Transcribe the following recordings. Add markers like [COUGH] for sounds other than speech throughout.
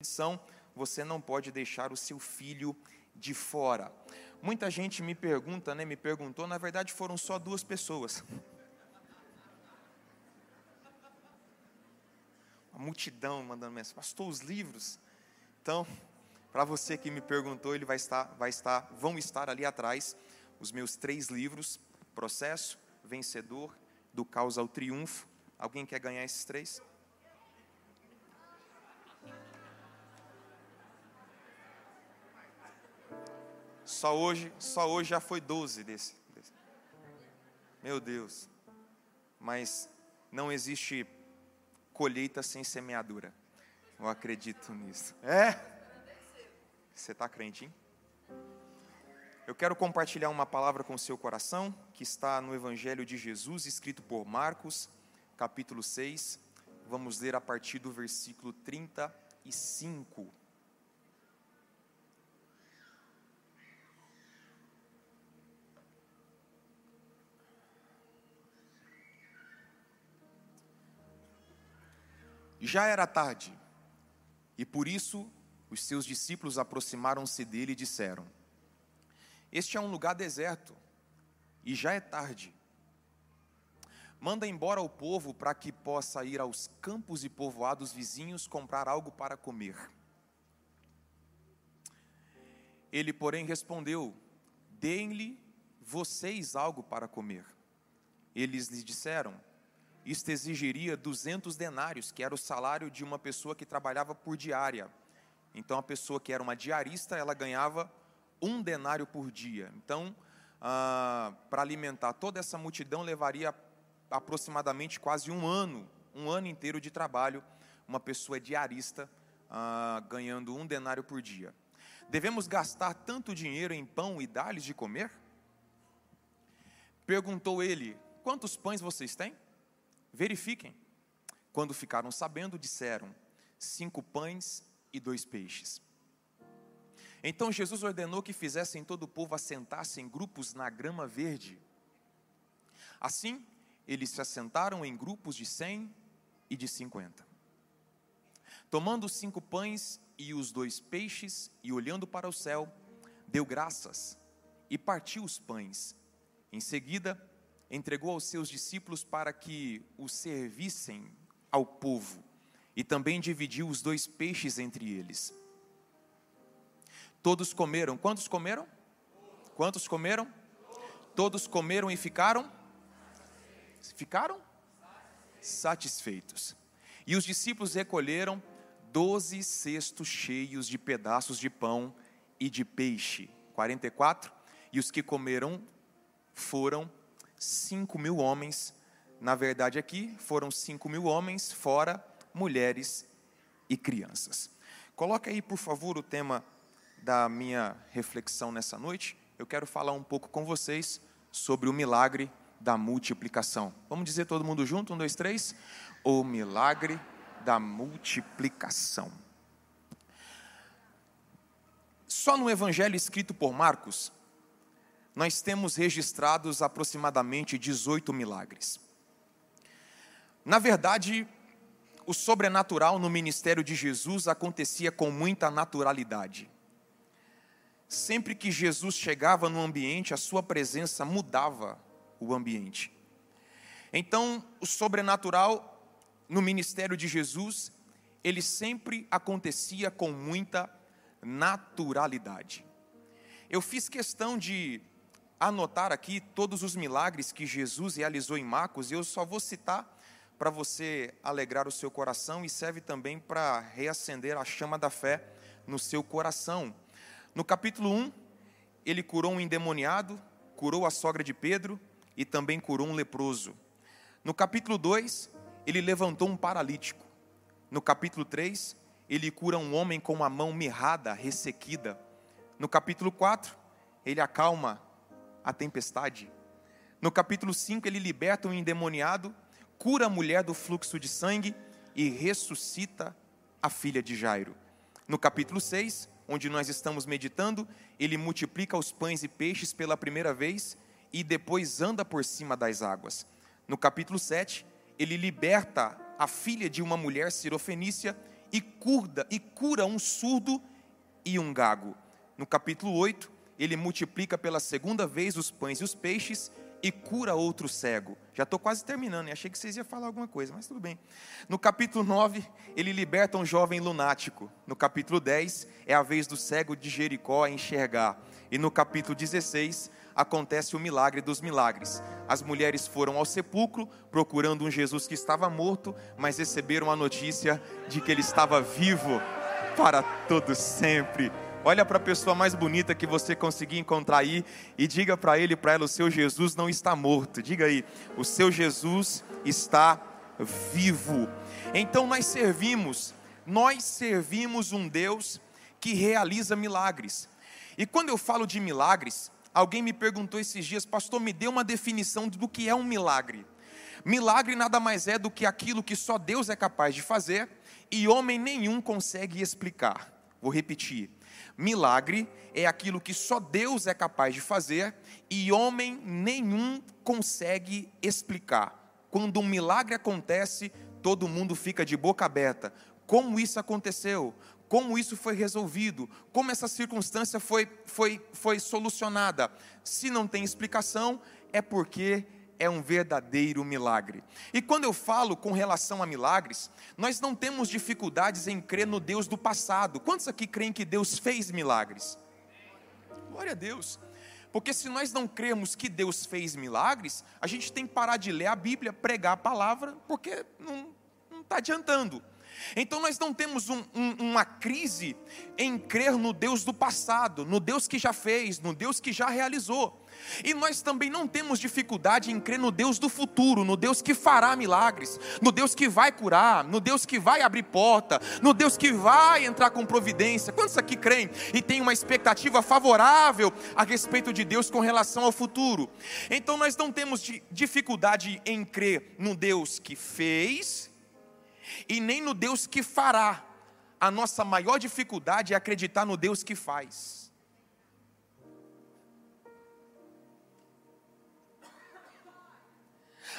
edição, você não pode deixar o seu filho de fora. Muita gente me pergunta, né, me perguntou, na verdade foram só duas pessoas. [LAUGHS] A multidão mandando mensagem, pastor, os livros. Então, para você que me perguntou, ele vai estar, vai estar, vão estar ali atrás os meus três livros: Processo, Vencedor, do Caos ao Triunfo. Alguém quer ganhar esses três? Só hoje, só hoje já foi 12 desse, desse. Meu Deus. Mas não existe colheita sem semeadura. Eu acredito nisso. É? Você está crente, hein? Eu quero compartilhar uma palavra com o seu coração, que está no Evangelho de Jesus, escrito por Marcos, capítulo 6. Vamos ler a partir do versículo 35. Já era tarde, e por isso os seus discípulos aproximaram-se dele e disseram: Este é um lugar deserto, e já é tarde. Manda embora o povo para que possa ir aos campos e povoados vizinhos comprar algo para comer. Ele, porém, respondeu: Deem-lhe vocês algo para comer. Eles lhe disseram: isto exigiria 200 denários, que era o salário de uma pessoa que trabalhava por diária. Então, a pessoa que era uma diarista, ela ganhava um denário por dia. Então, ah, para alimentar toda essa multidão, levaria aproximadamente quase um ano, um ano inteiro de trabalho, uma pessoa diarista ah, ganhando um denário por dia. Devemos gastar tanto dinheiro em pão e dar-lhes de comer? Perguntou ele: Quantos pães vocês têm? Verifiquem. Quando ficaram sabendo, disseram: cinco pães e dois peixes. Então Jesus ordenou que fizessem todo o povo assentar-se em grupos na grama verde. Assim, eles se assentaram em grupos de cem e de cinquenta. Tomando os cinco pães e os dois peixes, e olhando para o céu, deu graças e partiu os pães. Em seguida, entregou aos seus discípulos para que o servissem ao povo, e também dividiu os dois peixes entre eles. Todos comeram. Quantos comeram? Quantos comeram? Todos comeram e ficaram? Ficaram? Satisfeitos. E os discípulos recolheram doze cestos cheios de pedaços de pão e de peixe. 44. E os que comeram foram cinco mil homens. Na verdade, aqui foram cinco mil homens, fora mulheres e crianças. Coloque aí, por favor, o tema da minha reflexão nessa noite. Eu quero falar um pouco com vocês sobre o milagre da multiplicação. Vamos dizer todo mundo junto? Um, dois, três. O milagre da multiplicação. Só no evangelho escrito por Marcos, nós temos registrados aproximadamente 18 milagres. Na verdade, o sobrenatural no ministério de Jesus acontecia com muita naturalidade. Sempre que Jesus chegava no ambiente, a sua presença mudava o ambiente. Então, o sobrenatural no ministério de Jesus, ele sempre acontecia com muita naturalidade. Eu fiz questão de anotar aqui todos os milagres que Jesus realizou em Marcos, e eu só vou citar para você alegrar o seu coração e serve também para reacender a chama da fé no seu coração. No capítulo 1, ele curou um endemoniado, curou a sogra de Pedro e também curou um leproso. No capítulo 2, ele levantou um paralítico. No capítulo 3, ele cura um homem com uma mão mirrada, ressequida. No capítulo 4, ele acalma a tempestade. No capítulo 5, ele liberta um endemoniado, cura a mulher do fluxo de sangue e ressuscita a filha de Jairo. No capítulo 6, onde nós estamos meditando, ele multiplica os pães e peixes pela primeira vez e depois anda por cima das águas. No capítulo 7, ele liberta a filha de uma mulher sirofenícia e cura, e cura um surdo e um gago. No capítulo 8, ele multiplica pela segunda vez os pães e os peixes e cura outro cego. Já estou quase terminando, achei que vocês iam falar alguma coisa, mas tudo bem. No capítulo 9, ele liberta um jovem lunático. No capítulo 10, é a vez do cego de Jericó a enxergar. E no capítulo 16, acontece o milagre dos milagres. As mulheres foram ao sepulcro procurando um Jesus que estava morto, mas receberam a notícia de que ele estava vivo para todo sempre. Olha para a pessoa mais bonita que você conseguir encontrar aí e diga para ele, para ela, o seu Jesus não está morto. Diga aí, o seu Jesus está vivo. Então nós servimos, nós servimos um Deus que realiza milagres. E quando eu falo de milagres, alguém me perguntou esses dias, pastor, me dê uma definição do que é um milagre. Milagre nada mais é do que aquilo que só Deus é capaz de fazer e homem nenhum consegue explicar. Vou repetir. Milagre é aquilo que só Deus é capaz de fazer e homem nenhum consegue explicar. Quando um milagre acontece, todo mundo fica de boca aberta. Como isso aconteceu? Como isso foi resolvido? Como essa circunstância foi, foi, foi solucionada? Se não tem explicação, é porque é um verdadeiro milagre. E quando eu falo com relação a milagres, nós não temos dificuldades em crer no Deus do passado. Quantos aqui creem que Deus fez milagres? Glória a Deus. Porque se nós não cremos que Deus fez milagres, a gente tem que parar de ler a Bíblia, pregar a palavra, porque não está adiantando. Então nós não temos um, um, uma crise em crer no Deus do passado, no Deus que já fez, no Deus que já realizou. E nós também não temos dificuldade em crer no Deus do futuro, no Deus que fará milagres, no Deus que vai curar, no Deus que vai abrir porta, no Deus que vai entrar com providência. Quantos aqui creem e têm uma expectativa favorável a respeito de Deus com relação ao futuro? Então nós não temos dificuldade em crer no Deus que fez e nem no Deus que fará. A nossa maior dificuldade é acreditar no Deus que faz.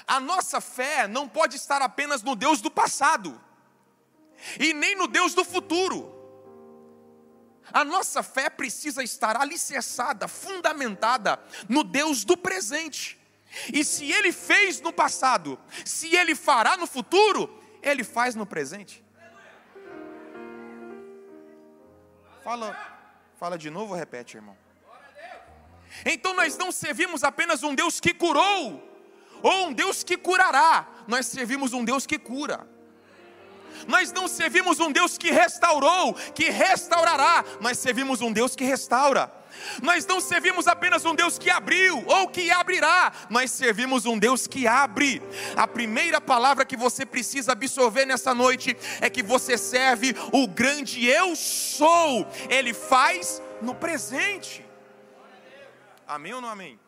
A nossa fé não pode estar apenas no Deus do passado, e nem no Deus do futuro. A nossa fé precisa estar alicerçada, fundamentada no Deus do presente. E se Ele fez no passado, se Ele fará no futuro, Ele faz no presente. Fala, fala de novo, repete, irmão. Então nós não servimos apenas um Deus que curou, ou um Deus que curará, nós servimos um Deus que cura. Nós não servimos um Deus que restaurou, que restaurará, nós servimos um Deus que restaura. Nós não servimos apenas um Deus que abriu ou que abrirá, nós servimos um Deus que abre. A primeira palavra que você precisa absorver nessa noite é que você serve o grande Eu sou, Ele faz no presente. Amém ou não amém?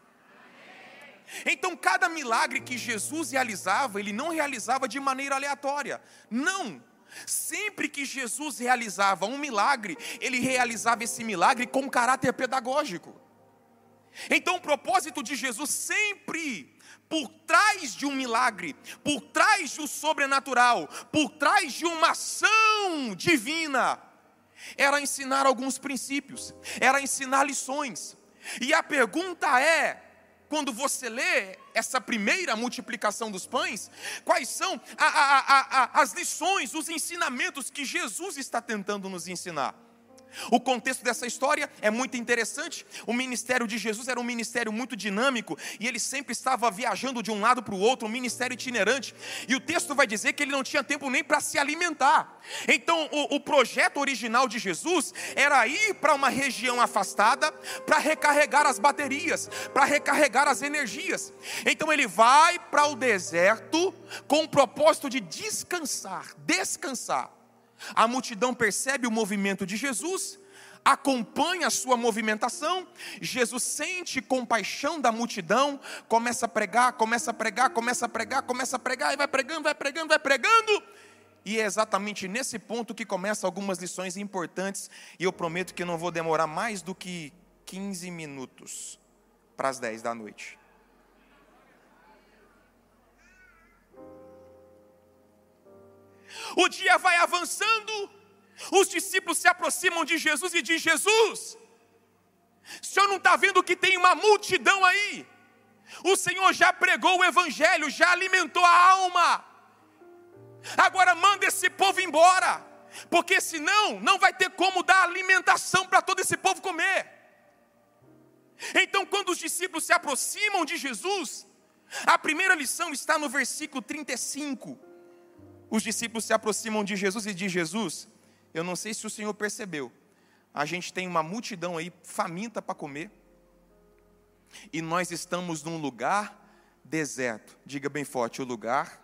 Então, cada milagre que Jesus realizava, ele não realizava de maneira aleatória. Não. Sempre que Jesus realizava um milagre, ele realizava esse milagre com caráter pedagógico. Então, o propósito de Jesus sempre por trás de um milagre, por trás do sobrenatural, por trás de uma ação divina, era ensinar alguns princípios, era ensinar lições. E a pergunta é: quando você lê essa primeira multiplicação dos pães, quais são a, a, a, as lições, os ensinamentos que Jesus está tentando nos ensinar. O contexto dessa história é muito interessante. O ministério de Jesus era um ministério muito dinâmico e ele sempre estava viajando de um lado para o outro, um ministério itinerante. E o texto vai dizer que ele não tinha tempo nem para se alimentar. Então, o, o, projeto original de Jesus era ir para uma região afastada para recarregar as baterias, para recarregar as energias. Então, ele vai para o deserto com o propósito de descansar, descansar. A multidão percebe o movimento de Jesus, acompanha a sua movimentação, Jesus sente compaixão da multidão, começa a pregar, começa a pregar, começa a pregar, começa a pregar, e vai pregando, vai pregando, vai pregando. E é exatamente nesse ponto que começam algumas lições importantes, e eu prometo que não vou demorar mais do que 15 minutos para as 10 da noite. O dia vai avançando, os discípulos se aproximam de Jesus e diz: Jesus, o senhor não está vendo que tem uma multidão aí? O Senhor já pregou o Evangelho, já alimentou a alma. Agora manda esse povo embora, porque senão não vai ter como dar alimentação para todo esse povo comer. Então, quando os discípulos se aproximam de Jesus, a primeira lição está no versículo 35. Os discípulos se aproximam de Jesus e diz: Jesus, eu não sei se o Senhor percebeu, a gente tem uma multidão aí faminta para comer, e nós estamos num lugar deserto. Diga bem forte: o lugar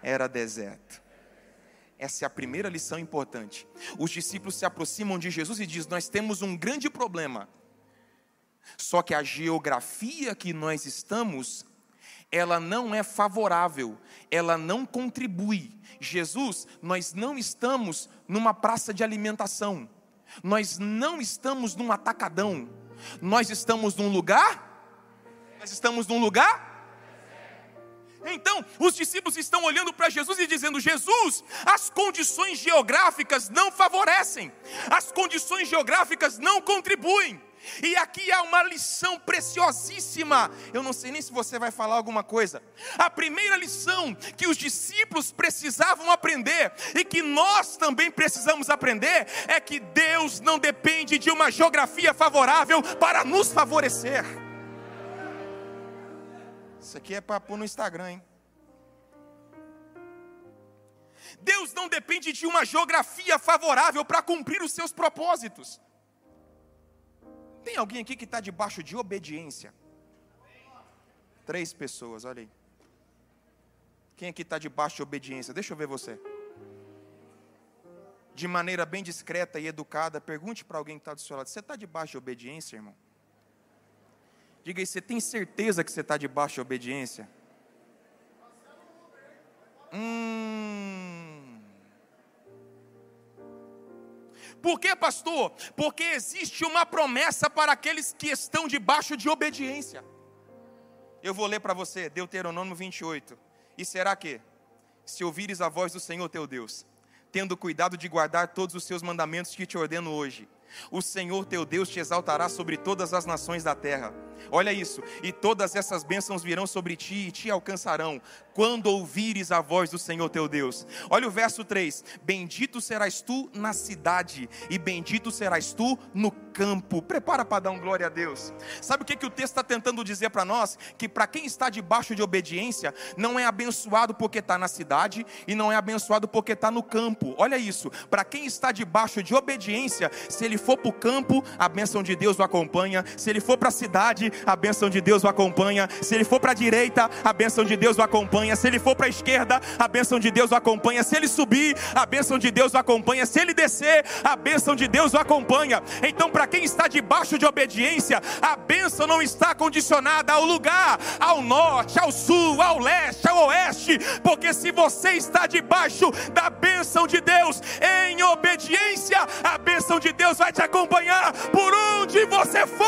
era deserto. Essa é a primeira lição importante. Os discípulos se aproximam de Jesus e dizem: Nós temos um grande problema. Só que a geografia que nós estamos, ela não é favorável, ela não contribui. Jesus, nós não estamos numa praça de alimentação, nós não estamos num atacadão, nós estamos num lugar? Nós estamos num lugar? Então, os discípulos estão olhando para Jesus e dizendo: Jesus, as condições geográficas não favorecem, as condições geográficas não contribuem. E aqui há uma lição preciosíssima. Eu não sei nem se você vai falar alguma coisa. A primeira lição que os discípulos precisavam aprender e que nós também precisamos aprender é que Deus não depende de uma geografia favorável para nos favorecer. Isso aqui é pôr no Instagram, hein? Deus não depende de uma geografia favorável para cumprir os seus propósitos. Tem alguém aqui que está debaixo de obediência? Três pessoas, olha aí. Quem aqui está debaixo de obediência? Deixa eu ver você. De maneira bem discreta e educada, pergunte para alguém que está do seu lado: Você está debaixo de obediência, irmão? Diga aí, você tem certeza que você está debaixo de obediência? Hum. Por que, pastor? Porque existe uma promessa para aqueles que estão debaixo de obediência. Eu vou ler para você, Deuteronômio 28. E será que, se ouvires a voz do Senhor teu Deus, tendo cuidado de guardar todos os seus mandamentos que te ordeno hoje, o Senhor teu Deus te exaltará sobre todas as nações da terra. Olha isso, e todas essas bênçãos virão sobre ti e te alcançarão, quando ouvires a voz do Senhor teu Deus. Olha o verso 3: Bendito serás tu na cidade, e bendito serás tu no campo. Prepara para dar um glória a Deus. Sabe o que, que o texto está tentando dizer para nós? Que para quem está debaixo de obediência, não é abençoado porque está na cidade, e não é abençoado porque está no campo. Olha isso, para quem está debaixo de obediência, se ele for para o campo, a bênção de Deus o acompanha, se ele for para a cidade, a bênção de Deus o acompanha, se ele for para a direita, a bênção de Deus o acompanha acompanha. Se ele for para a esquerda, a bênção de Deus o acompanha. Se ele subir, a bênção de Deus o acompanha. Se ele descer, a bênção de Deus o acompanha. Então, para quem está debaixo de obediência, a bênção não está condicionada ao lugar, ao norte, ao sul, ao leste, ao oeste, porque se você está debaixo da bênção de Deus em obediência, a bênção de Deus vai te acompanhar por onde você for.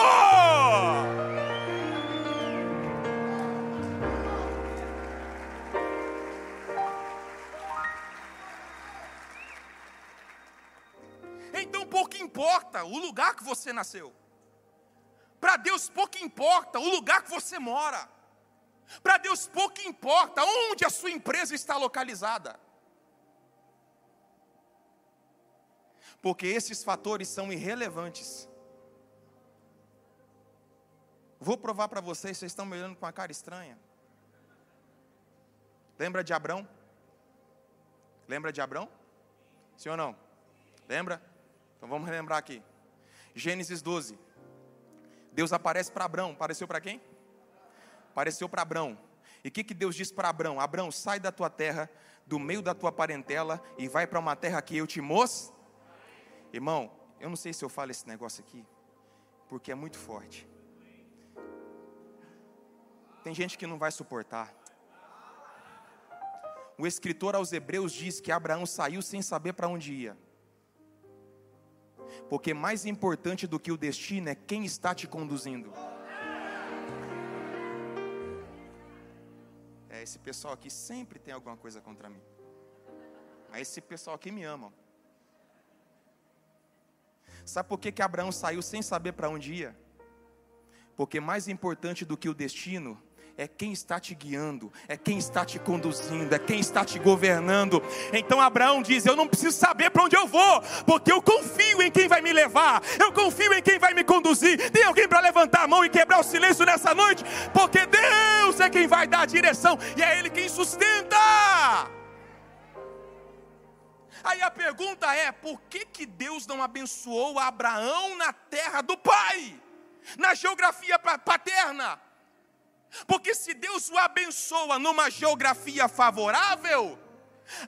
Então pouco importa o lugar que você nasceu. Para Deus pouco importa o lugar que você mora. Para Deus pouco importa onde a sua empresa está localizada. Porque esses fatores são irrelevantes. Vou provar para vocês, vocês estão me olhando com uma cara estranha. Lembra de Abrão? Lembra de Abrão? Sim ou não? Lembra? Então vamos relembrar aqui. Gênesis 12. Deus aparece para Abraão. Apareceu para quem? Apareceu para Abraão. E o que, que Deus disse para Abraão? Abraão, sai da tua terra, do meio da tua parentela, e vai para uma terra que eu te mostro. Irmão, eu não sei se eu falo esse negócio aqui, porque é muito forte. Tem gente que não vai suportar. O escritor aos Hebreus diz que Abraão saiu sem saber para onde ia porque mais importante do que o destino é quem está te conduzindo. É, esse pessoal aqui sempre tem alguma coisa contra mim. Mas esse pessoal aqui me ama. Sabe por que, que Abraão saiu sem saber para onde ia? Porque mais importante do que o destino é quem está te guiando, é quem está te conduzindo, é quem está te governando. Então Abraão diz: Eu não preciso saber para onde eu vou, porque eu confio em quem vai me levar, eu confio em quem vai me conduzir. Tem alguém para levantar a mão e quebrar o silêncio nessa noite? Porque Deus é quem vai dar a direção e é Ele quem sustenta. Aí a pergunta é: por que, que Deus não abençoou Abraão na terra do pai? Na geografia paterna? Porque se Deus o abençoa numa geografia favorável,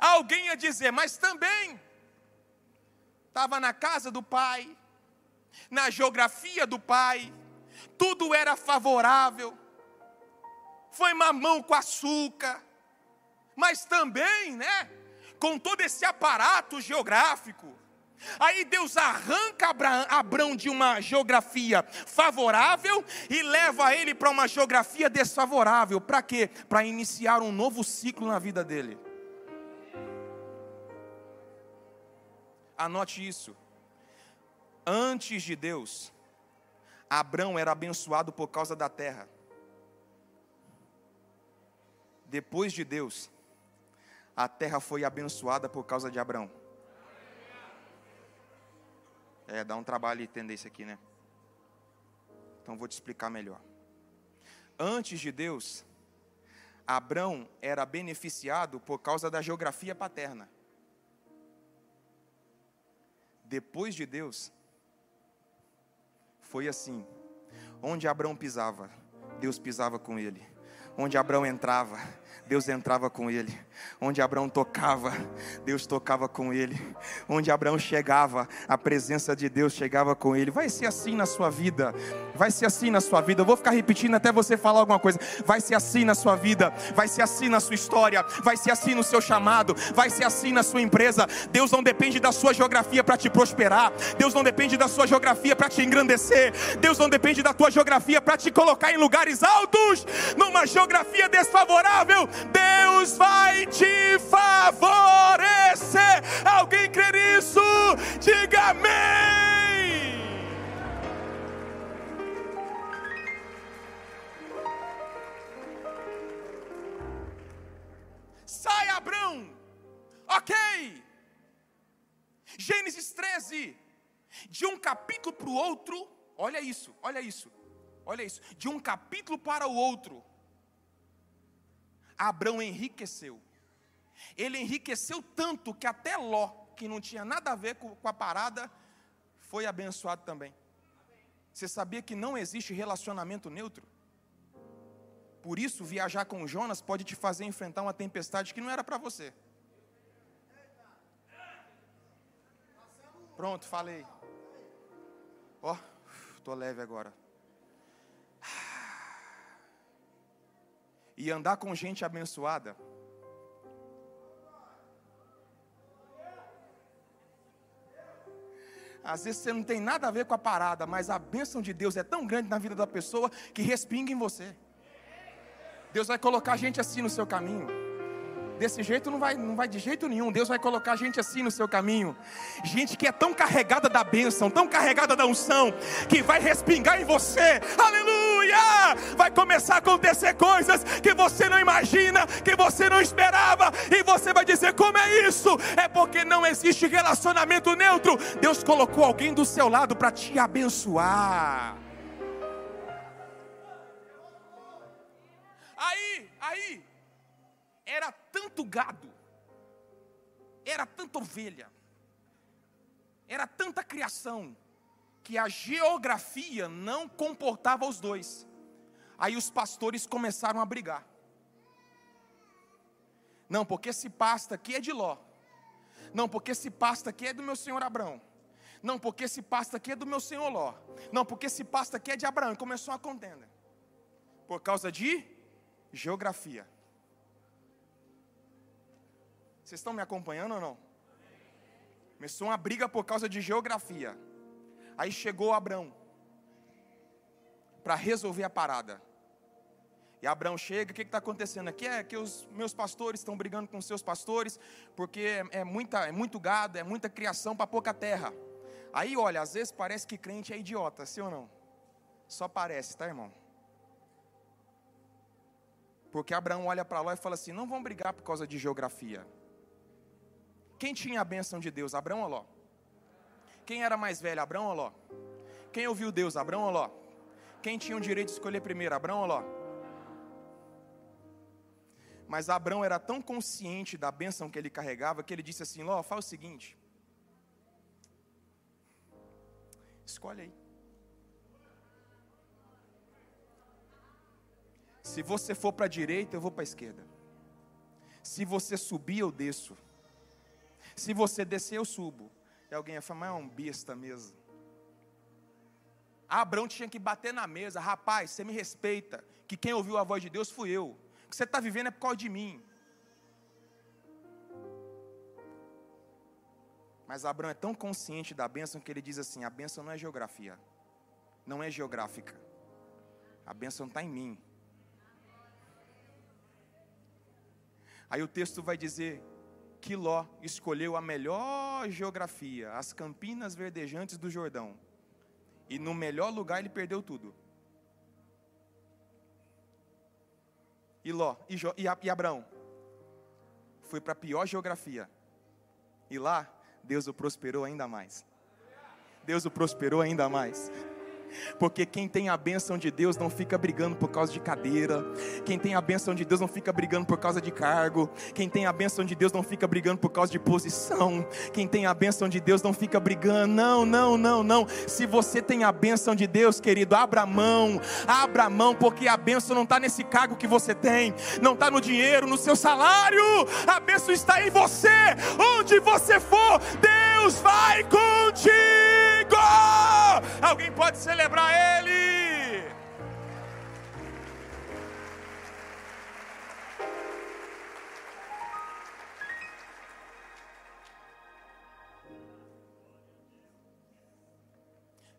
alguém ia dizer, mas também estava na casa do pai, na geografia do pai, tudo era favorável, foi mamão com açúcar, mas também, né, com todo esse aparato geográfico, Aí Deus arranca Abraão de uma geografia favorável e leva ele para uma geografia desfavorável. Para quê? Para iniciar um novo ciclo na vida dele. Anote isso. Antes de Deus, Abraão era abençoado por causa da terra. Depois de Deus, a terra foi abençoada por causa de Abraão. É, dá um trabalho entender isso aqui, né? Então vou te explicar melhor. Antes de Deus, Abrão era beneficiado por causa da geografia paterna. Depois de Deus, foi assim. Onde Abrão pisava, Deus pisava com ele. Onde Abrão entrava, Deus entrava com ele. Onde Abraão tocava, Deus tocava com ele. Onde Abraão chegava, a presença de Deus chegava com ele. Vai ser assim na sua vida. Vai ser assim na sua vida. Eu vou ficar repetindo até você falar alguma coisa. Vai ser assim na sua vida. Vai ser assim na sua história. Vai ser assim no seu chamado. Vai ser assim na sua empresa. Deus não depende da sua geografia para te prosperar. Deus não depende da sua geografia para te engrandecer. Deus não depende da tua geografia para te colocar em lugares altos. Numa geografia desfavorável, Deus vai te favorecer. Alguém crê nisso? Diga amém. Sai, Abrão. Ok. Gênesis 13. De um capítulo para o outro, olha isso, olha isso, olha isso. De um capítulo para o outro, Abraão enriqueceu. Ele enriqueceu tanto que até Ló, que não tinha nada a ver com, a parada, foi abençoado também. Você sabia que não existe relacionamento neutro? Por isso, viajar com Jonas pode te fazer enfrentar uma tempestade que não era para você. Pronto, falei. Ó, oh, estou leve agora. E andar com gente abençoada. Às vezes você não tem nada a ver com a parada, mas a bênção de Deus é tão grande na vida da pessoa que respinga em você. Deus vai colocar gente assim no seu caminho. Desse jeito não vai, não vai de jeito nenhum. Deus vai colocar gente assim no seu caminho. Gente que é tão carregada da bênção, tão carregada da unção, que vai respingar em você. Aleluia! Vai começar a acontecer coisas que você não imagina, que você não esperava, e você vai dizer: como é isso? É porque não existe relacionamento neutro. Deus colocou alguém do seu lado para te abençoar. Aí, aí, era tanto gado, era tanta ovelha, era tanta criação, que a geografia não comportava os dois. Aí os pastores começaram a brigar. Não, porque esse pasto aqui é de Ló. Não, porque esse pasto aqui é do meu senhor Abraão. Não, porque esse pasto aqui é do meu senhor Ló. Não, porque esse pasto aqui é de Abraão. Começou a contenda. Por causa de geografia. Vocês estão me acompanhando ou não? Começou uma briga por causa de geografia. Aí chegou Abraão para resolver a parada. E Abraão chega, o que está acontecendo aqui? É que os meus pastores estão brigando com os seus pastores, porque é, muita, é muito gado, é muita criação para pouca terra. Aí, olha, às vezes parece que crente é idiota, sim ou não? Só parece, tá, irmão? Porque Abraão olha para lá e fala assim: não vão brigar por causa de geografia. Quem tinha a bênção de Deus? Abraão ou Ló? Quem era mais velho? Abraão ou Ló? Quem ouviu Deus? Abraão ou Ló? Quem tinha o direito de escolher primeiro? Abraão ou Ló? Mas Abraão era tão consciente da bênção que ele carregava que ele disse assim: Ló, faz o seguinte. Escolhe aí. Se você for para a direita, eu vou para a esquerda. Se você subir, eu desço. Se você descer, eu subo. E alguém ia falar, mas é um besta mesmo. Abraão tinha que bater na mesa, rapaz, você me respeita, que quem ouviu a voz de Deus fui eu. Que você está vivendo é por causa de mim. Mas Abraão é tão consciente da bênção que ele diz assim: a bênção não é geografia, não é geográfica, a bênção está em mim. Aí o texto vai dizer que Ló escolheu a melhor geografia, as campinas verdejantes do Jordão. E no melhor lugar ele perdeu tudo. E Ló, e, jo, e, e Abraão, foi para a pior geografia. E lá, Deus o prosperou ainda mais. Deus o prosperou ainda mais. Porque quem tem a bênção de Deus não fica brigando por causa de cadeira. Quem tem a bênção de Deus não fica brigando por causa de cargo. Quem tem a bênção de Deus não fica brigando por causa de posição. Quem tem a bênção de Deus não fica brigando. Não, não, não, não. Se você tem a bênção de Deus, querido, abra mão. Abra mão, porque a bênção não está nesse cargo que você tem. Não está no dinheiro, no seu salário. A bênção está em você. Onde você for, Deus vai contigo. Alguém pode celebrar Ele?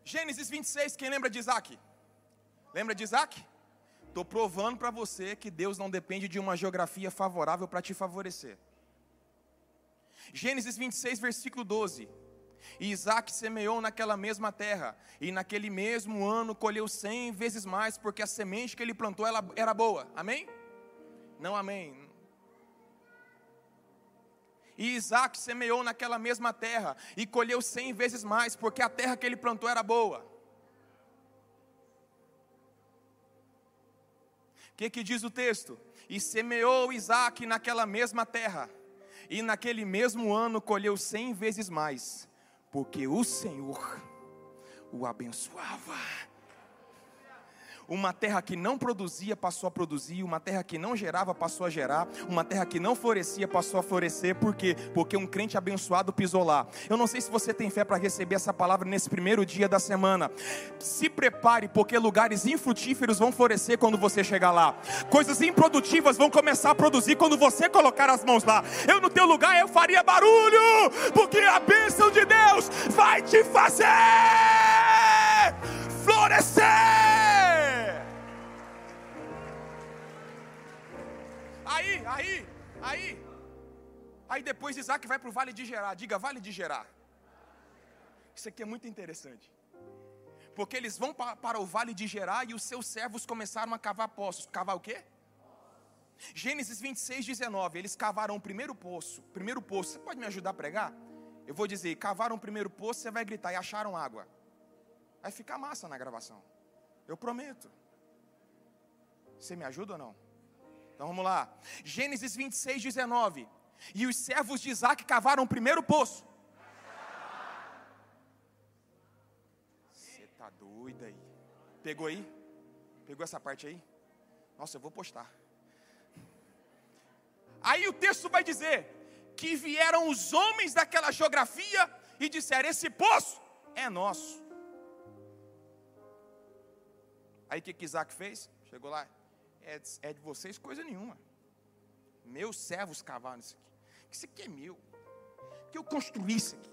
Gênesis 26, quem lembra de Isaac? Lembra de Isaac? Estou provando para você que Deus não depende de uma geografia favorável para te favorecer. Gênesis 26, versículo 12. E Isaac semeou naquela mesma terra, e naquele mesmo ano colheu cem vezes mais, porque a semente que ele plantou ela era boa. Amém? Não amém. E Isaac semeou naquela mesma terra, e colheu cem vezes mais, porque a terra que ele plantou era boa. O que, que diz o texto? E semeou Isaac naquela mesma terra, e naquele mesmo ano colheu cem vezes mais porque o Senhor o abençoava. Uma terra que não produzia passou a produzir, uma terra que não gerava passou a gerar, uma terra que não florescia passou a florescer, por quê? Porque um crente abençoado pisou lá. Eu não sei se você tem fé para receber essa palavra nesse primeiro dia da semana. Se prepare, porque lugares infrutíferos vão florescer quando você chegar lá. Coisas improdutivas vão começar a produzir quando você colocar as mãos lá. Eu no teu lugar eu faria barulho, porque a bênção de Deus vai te fazer florescer. Aí, aí, aí. Aí depois Isaac vai para o vale de Gerar. Diga, vale de Gerar. Isso aqui é muito interessante. Porque eles vão para, o vale de Gerar e os seus servos começaram a cavar poços. Cavar o quê? Gênesis 26, 19. Eles cavaram o primeiro poço. Primeiro poço. Você pode me ajudar a pregar? Eu vou dizer, cavaram o primeiro poço, você vai gritar, e acharam água. Vai ficar massa na gravação. Eu prometo. Você me ajuda ou não? Então vamos lá. Gênesis 26, 19. E os servos de Isaac cavaram o primeiro poço. Você tá doido aí? Pegou aí? Pegou essa parte aí? Nossa, eu vou postar. Aí o texto vai dizer que vieram os homens daquela geografia e disseram: Esse poço é nosso. Aí o que, que Isaac fez? Chegou lá, é, é de vocês coisa nenhuma. Meus servos cavaram isso aqui. Isso aqui é meu. Que eu construí isso aqui.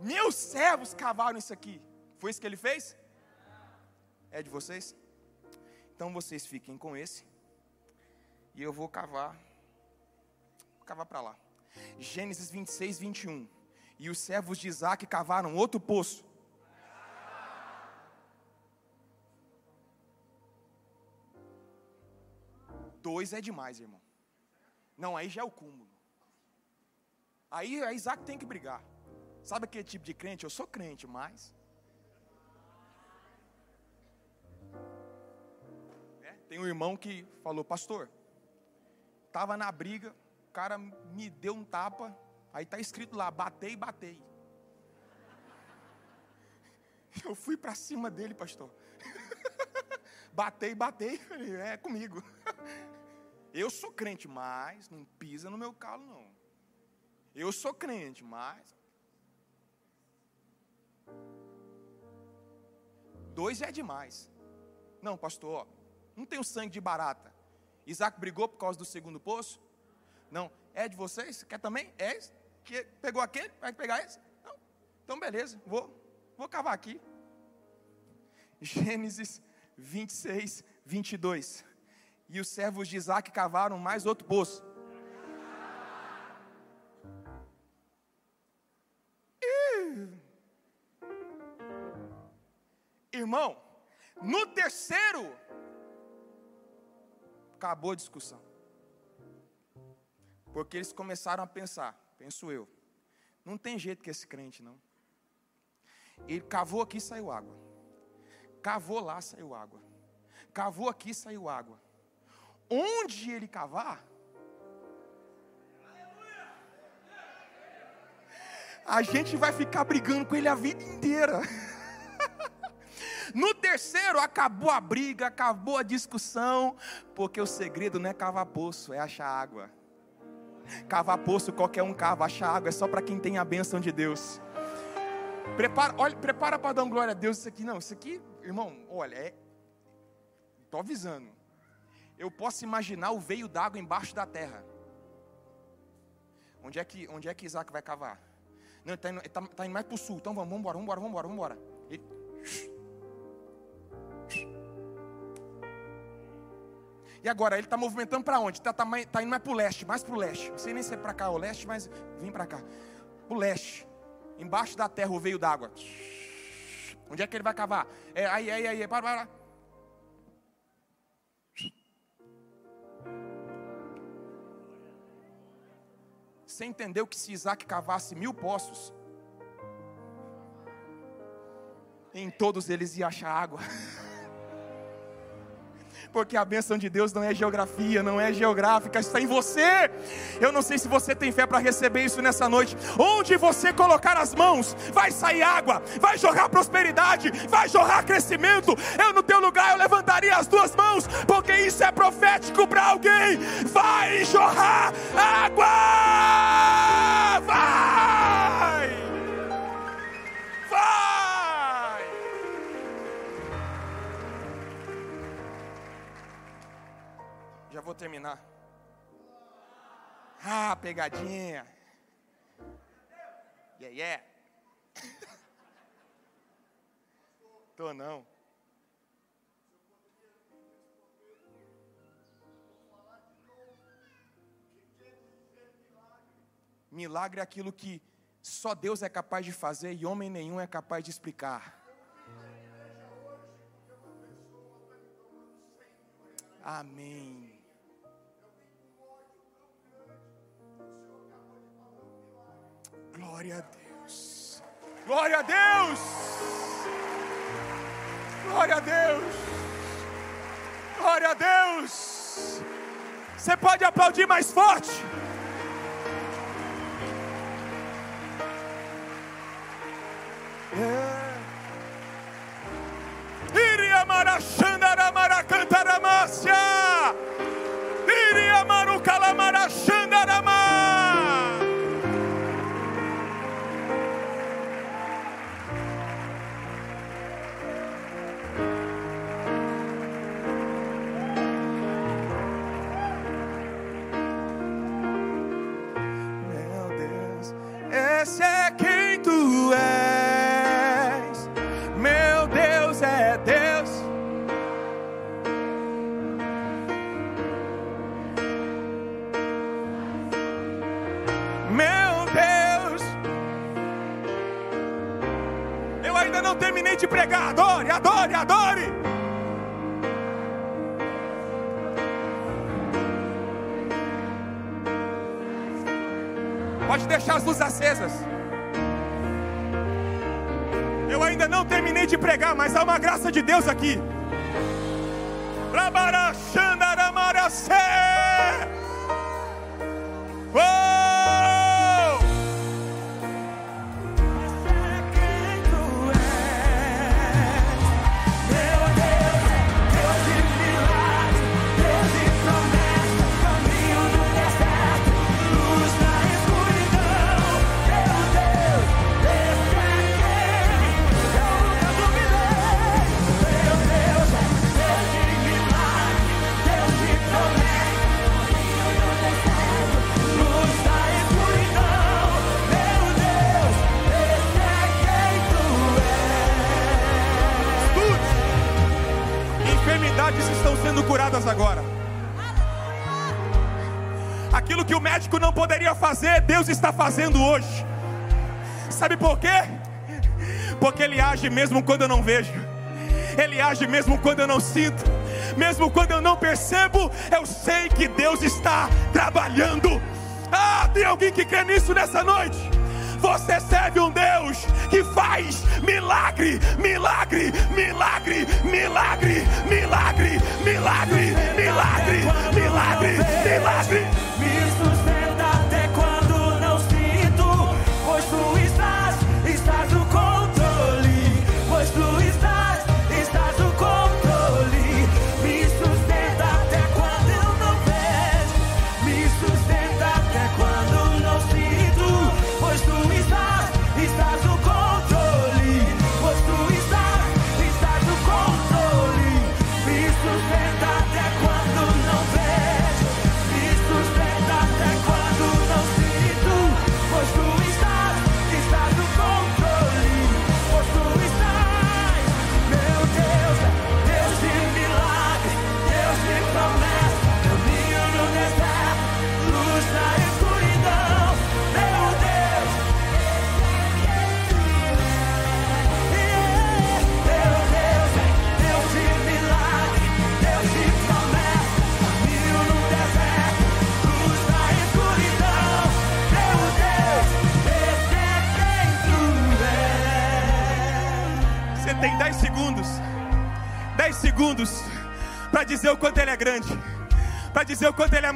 Meus servos cavaram isso aqui. Foi isso que ele fez? É de vocês? Então vocês fiquem com esse. E eu vou cavar. Vou cavar para lá. Gênesis 26, 21. E os servos de Isaac cavaram outro poço. Dois é demais, irmão. Não, aí já é o cúmulo. Aí a Isaac tem que brigar. Sabe aquele tipo de crente? Eu sou crente, mas. É, tem um irmão que falou, pastor, estava na briga, cara me deu um tapa, aí está escrito lá, batei, batei. [LAUGHS] Eu fui para cima dele, pastor. [LAUGHS] batei, batei, é comigo. [LAUGHS] Eu sou crente, mas não pisa no meu calo, não. Eu sou crente, mas. Dois é demais. Não, pastor, não tem o sangue de barata. Isaac brigou por causa do segundo poço? Não. É de vocês? Quer também? É esse? Que pegou aquele? Vai pegar esse? Não. Então, beleza, vou, vou cavar aqui. Gênesis 26, 22. E os servos de Isaac cavaram mais outro poço. Irmão, no terceiro, acabou a discussão. Porque eles começaram a pensar, penso eu, não tem jeito que esse crente não. Ele cavou aqui saiu água. Cavou lá saiu água. Cavou aqui saiu água. Onde ele cavar, a gente vai ficar brigando com ele a vida inteira. [LAUGHS] No terceiro, acabou a briga, acabou a discussão, porque o segredo não é cavar poço, é achar água. Cavar poço, qualquer um cava, achar água é só para quem tem a bênção de Deus. Prepara, olha, prepara para dar glória a Deus isso aqui. Não, isso aqui, irmão, olha, é. Estou avisando. Eu posso imaginar o veio d'água embaixo da terra. Onde é que, onde é que Isaac vai cavar? Não, está indo, tá, tá indo mais para o sul. Então vamos, vamos embora, vamos embora, vamos embora, vamos embora. Ele, E agora, ele está movimentando para onde? Está tá, tá indo mais para o leste, mais para o leste. Não sei nem se é para cá ou leste, mas vem para cá. O leste. Embaixo da terra o veio d'água. Onde é que ele vai cavar? É, aí, aí, aí, para, para. Você entendeu que se Isaac cavasse mil poços, em todos eles ia achar água. [LAUGHS] porque a bênção de Deus não é geografia, não é geográfica, está em você. Eu não sei se você tem fé para receber isso nessa noite. Onde você colocar as mãos, vai sair água, vai jorrar prosperidade, vai jorrar crescimento. Eu no teu lugar eu levantaria as duas mãos, porque isso é profético para alguém. Vai jorrar água! Vou terminar. Ah, pegadinha. Yeah, yeah. [LAUGHS] Tô não. Milagre é aquilo que só Deus é capaz de fazer e homem nenhum é capaz de explicar. Amém. Glória a Deus. Glória a Deus. Glória a Deus. Glória a Deus. Você pode aplaudir mais forte. Iria marachandara maracantaramácia. De pregar. Adore, adore, adore. Pode deixar as luzes acesas. Eu ainda não terminei de pregar, mas há uma graça de Deus aqui. Oh! Fazer, Deus está fazendo hoje. Sabe por quê? Porque Ele age mesmo quando eu não vejo, Ele age mesmo quando eu não sinto, mesmo quando eu não percebo, eu sei que Deus está trabalhando. Ah, tem alguém que crê nisso nessa noite? Você serve um Deus que faz milagre, milagre, milagre, milagre, milagre, milagre, milagre, milagre, milagre. Me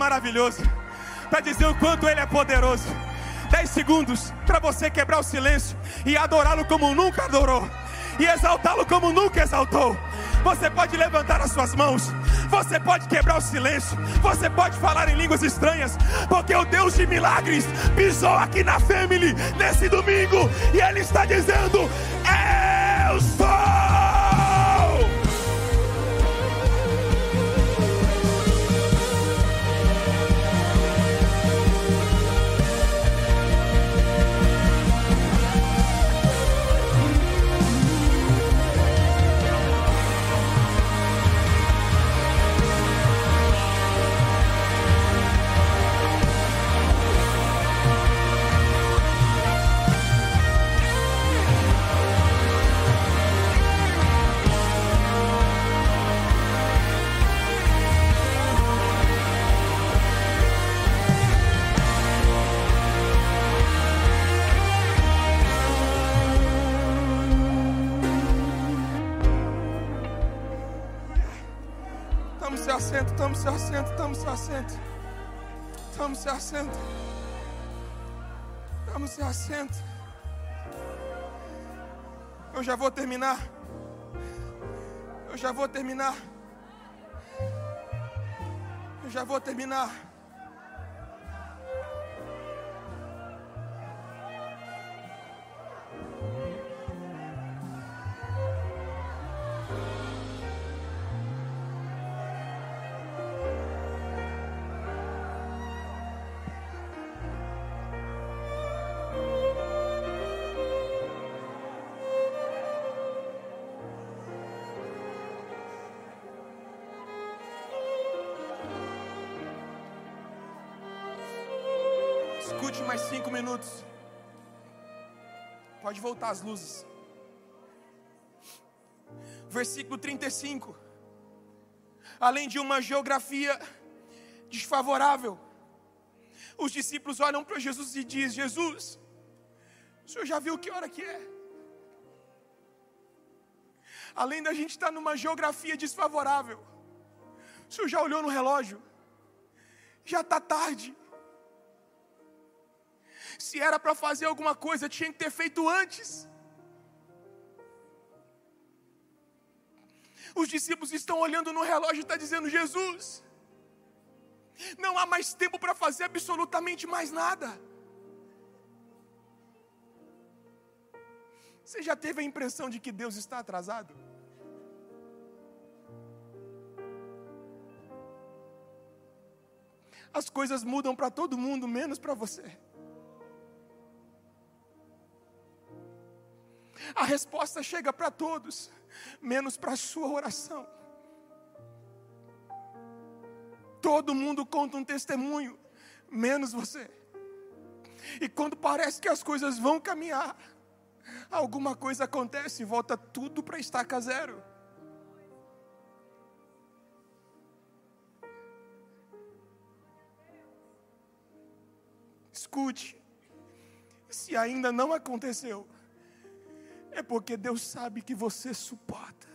maravilhoso, para dizer o quanto ele é poderoso. 10 segundos para você quebrar o silêncio e adorá-lo como nunca adorou, e exaltá-lo como nunca exaltou. Você pode levantar as suas mãos, você pode quebrar o silêncio, você pode falar em línguas estranhas, porque o Deus de milagres pisou aqui na Family nesse domingo e Ele está dizendo: assento, tome seu assento, tome seu assento. Tome seu assento. Tome seu assento. Eu já vou terminar. Eu já vou terminar. Eu já vou terminar. Escute mais cinco minutos. Pode voltar as luzes. Versículo 35. Além de uma geografia desfavorável, os discípulos olham para Jesus e dizem: Jesus, o senhor já viu que hora que é? Além da gente estar numa geografia desfavorável, o senhor já olhou no relógio? Já está tarde. Se era para fazer alguma coisa, tinha que ter feito antes. Os discípulos estão olhando no relógio e está dizendo: Jesus, não há mais tempo para fazer absolutamente mais nada. Você já teve a impressão de que Deus está atrasado? As coisas mudam para todo mundo, menos para você. A resposta chega para todos, menos para a sua oração. Todo mundo conta um testemunho, menos você. E quando parece que as coisas vão caminhar, alguma coisa acontece e volta tudo para estaca zero. Escute, se ainda não aconteceu, é porque Deus sabe que você suporta.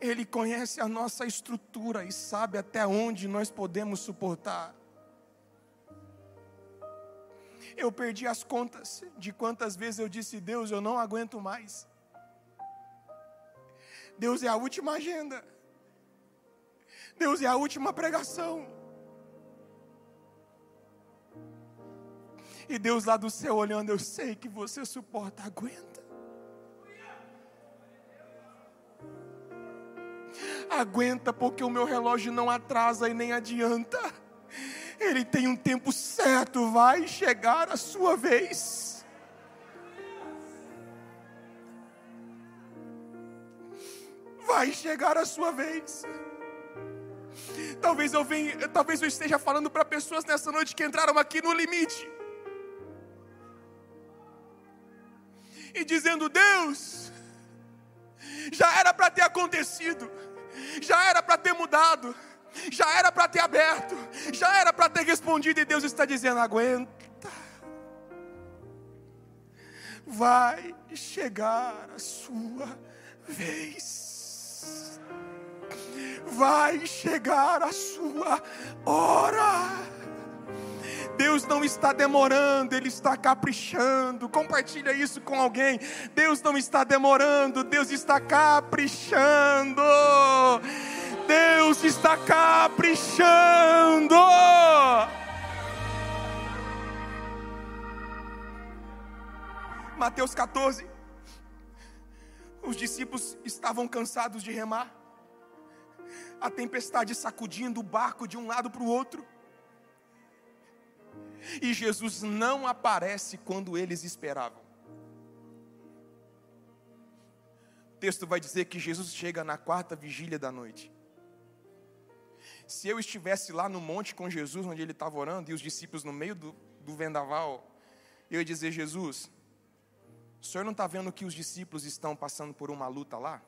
Ele conhece a nossa estrutura e sabe até onde nós podemos suportar. Eu perdi as contas de quantas vezes eu disse, Deus, eu não aguento mais. Deus é a última agenda. Deus é a última pregação. E Deus lá do céu olhando, eu sei que você suporta, aguenta. Aguenta, porque o meu relógio não atrasa e nem adianta. Ele tem um tempo certo, vai chegar a sua vez. Vai chegar a sua vez. Talvez eu venha, talvez eu esteja falando para pessoas nessa noite que entraram aqui no limite. E dizendo: Deus, já era para ter acontecido, já era para ter mudado, já era para ter aberto, já era para ter respondido, e Deus está dizendo: aguenta, vai chegar a sua vez, vai chegar a sua hora. Deus não está demorando, Ele está caprichando. Compartilha isso com alguém. Deus não está demorando, Deus está caprichando. Deus está caprichando. Mateus 14. Os discípulos estavam cansados de remar. A tempestade sacudindo o barco de um lado para o outro. E Jesus não aparece quando eles esperavam. O texto vai dizer que Jesus chega na quarta vigília da noite. Se eu estivesse lá no monte com Jesus, onde ele estava orando, e os discípulos no meio do, do vendaval, eu ia dizer: Jesus, o senhor não está vendo que os discípulos estão passando por uma luta lá?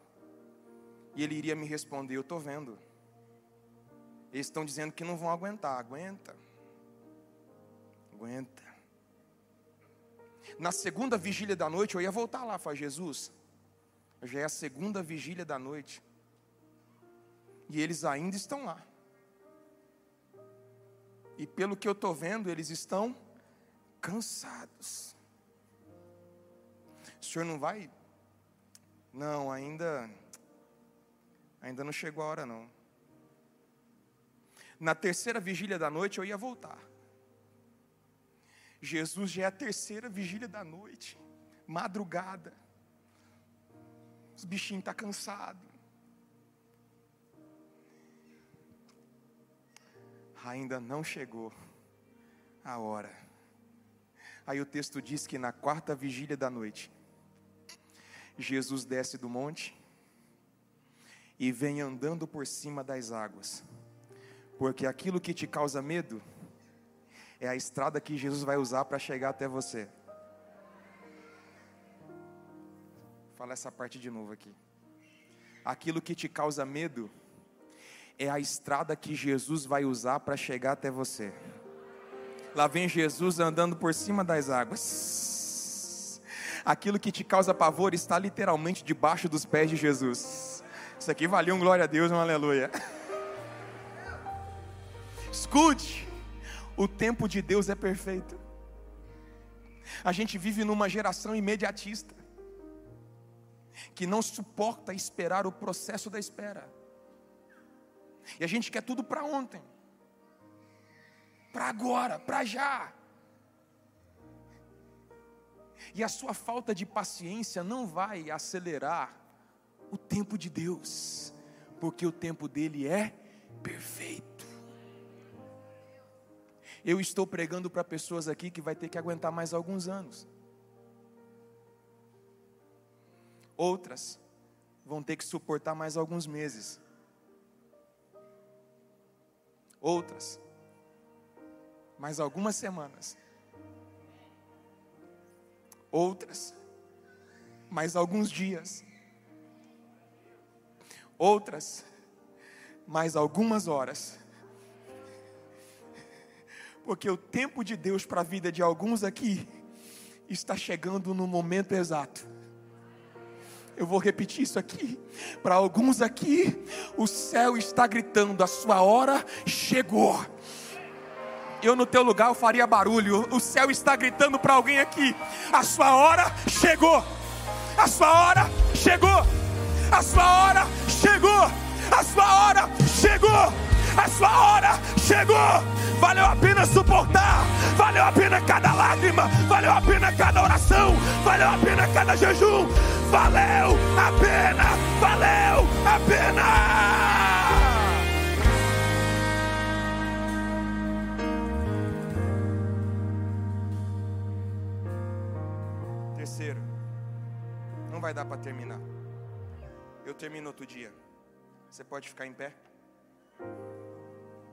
E ele iria me responder: Eu estou vendo. Eles estão dizendo que não vão aguentar. Aguenta aguenta. Na segunda vigília da noite, eu ia voltar lá, falar, Jesus, já é a segunda vigília da noite. E eles ainda estão lá. E pelo que eu estou vendo, eles estão cansados. O senhor não vai? Não, ainda. Ainda não chegou a hora, não. Na terceira vigília da noite eu ia voltar. Jesus já é a terceira vigília da noite, madrugada. Os bichinhos estão tá cansados. Ainda não chegou a hora. Aí o texto diz que na quarta vigília da noite, Jesus desce do monte e vem andando por cima das águas, porque aquilo que te causa medo é a estrada que Jesus vai usar para chegar até você. falar essa parte de novo aqui. Aquilo que te causa medo é a estrada que Jesus vai usar para chegar até você. Lá vem Jesus andando por cima das águas. Aquilo que te causa pavor está literalmente debaixo dos pés de Jesus. Isso aqui valeu um glória a Deus, um aleluia. [LAUGHS] Escute, o tempo de Deus é perfeito. A gente vive numa geração imediatista que não suporta esperar o processo da espera. E a gente quer tudo para ontem, para agora, para já. E a sua falta de paciência não vai acelerar o tempo de Deus, porque o tempo dele é perfeito. Eu estou pregando para pessoas aqui que vai ter que aguentar mais alguns anos. Outras vão ter que suportar mais alguns meses. Outras, mais algumas semanas. Outras, mais alguns dias. Outras, mais algumas horas. Porque o tempo de Deus para a vida de alguns aqui está chegando no momento exato. Eu vou repetir isso aqui. Para alguns aqui, o céu está gritando: a sua hora chegou. Eu no teu lugar eu faria barulho. O céu está gritando para alguém aqui: a sua hora chegou. A sua hora chegou. A sua hora chegou. A sua hora chegou. A sua hora chegou valeu a pena suportar, valeu a pena cada lágrima, valeu a pena cada oração, valeu a pena cada jejum, valeu a pena, valeu a pena. Terceiro, não vai dar para terminar. Eu termino outro dia. Você pode ficar em pé?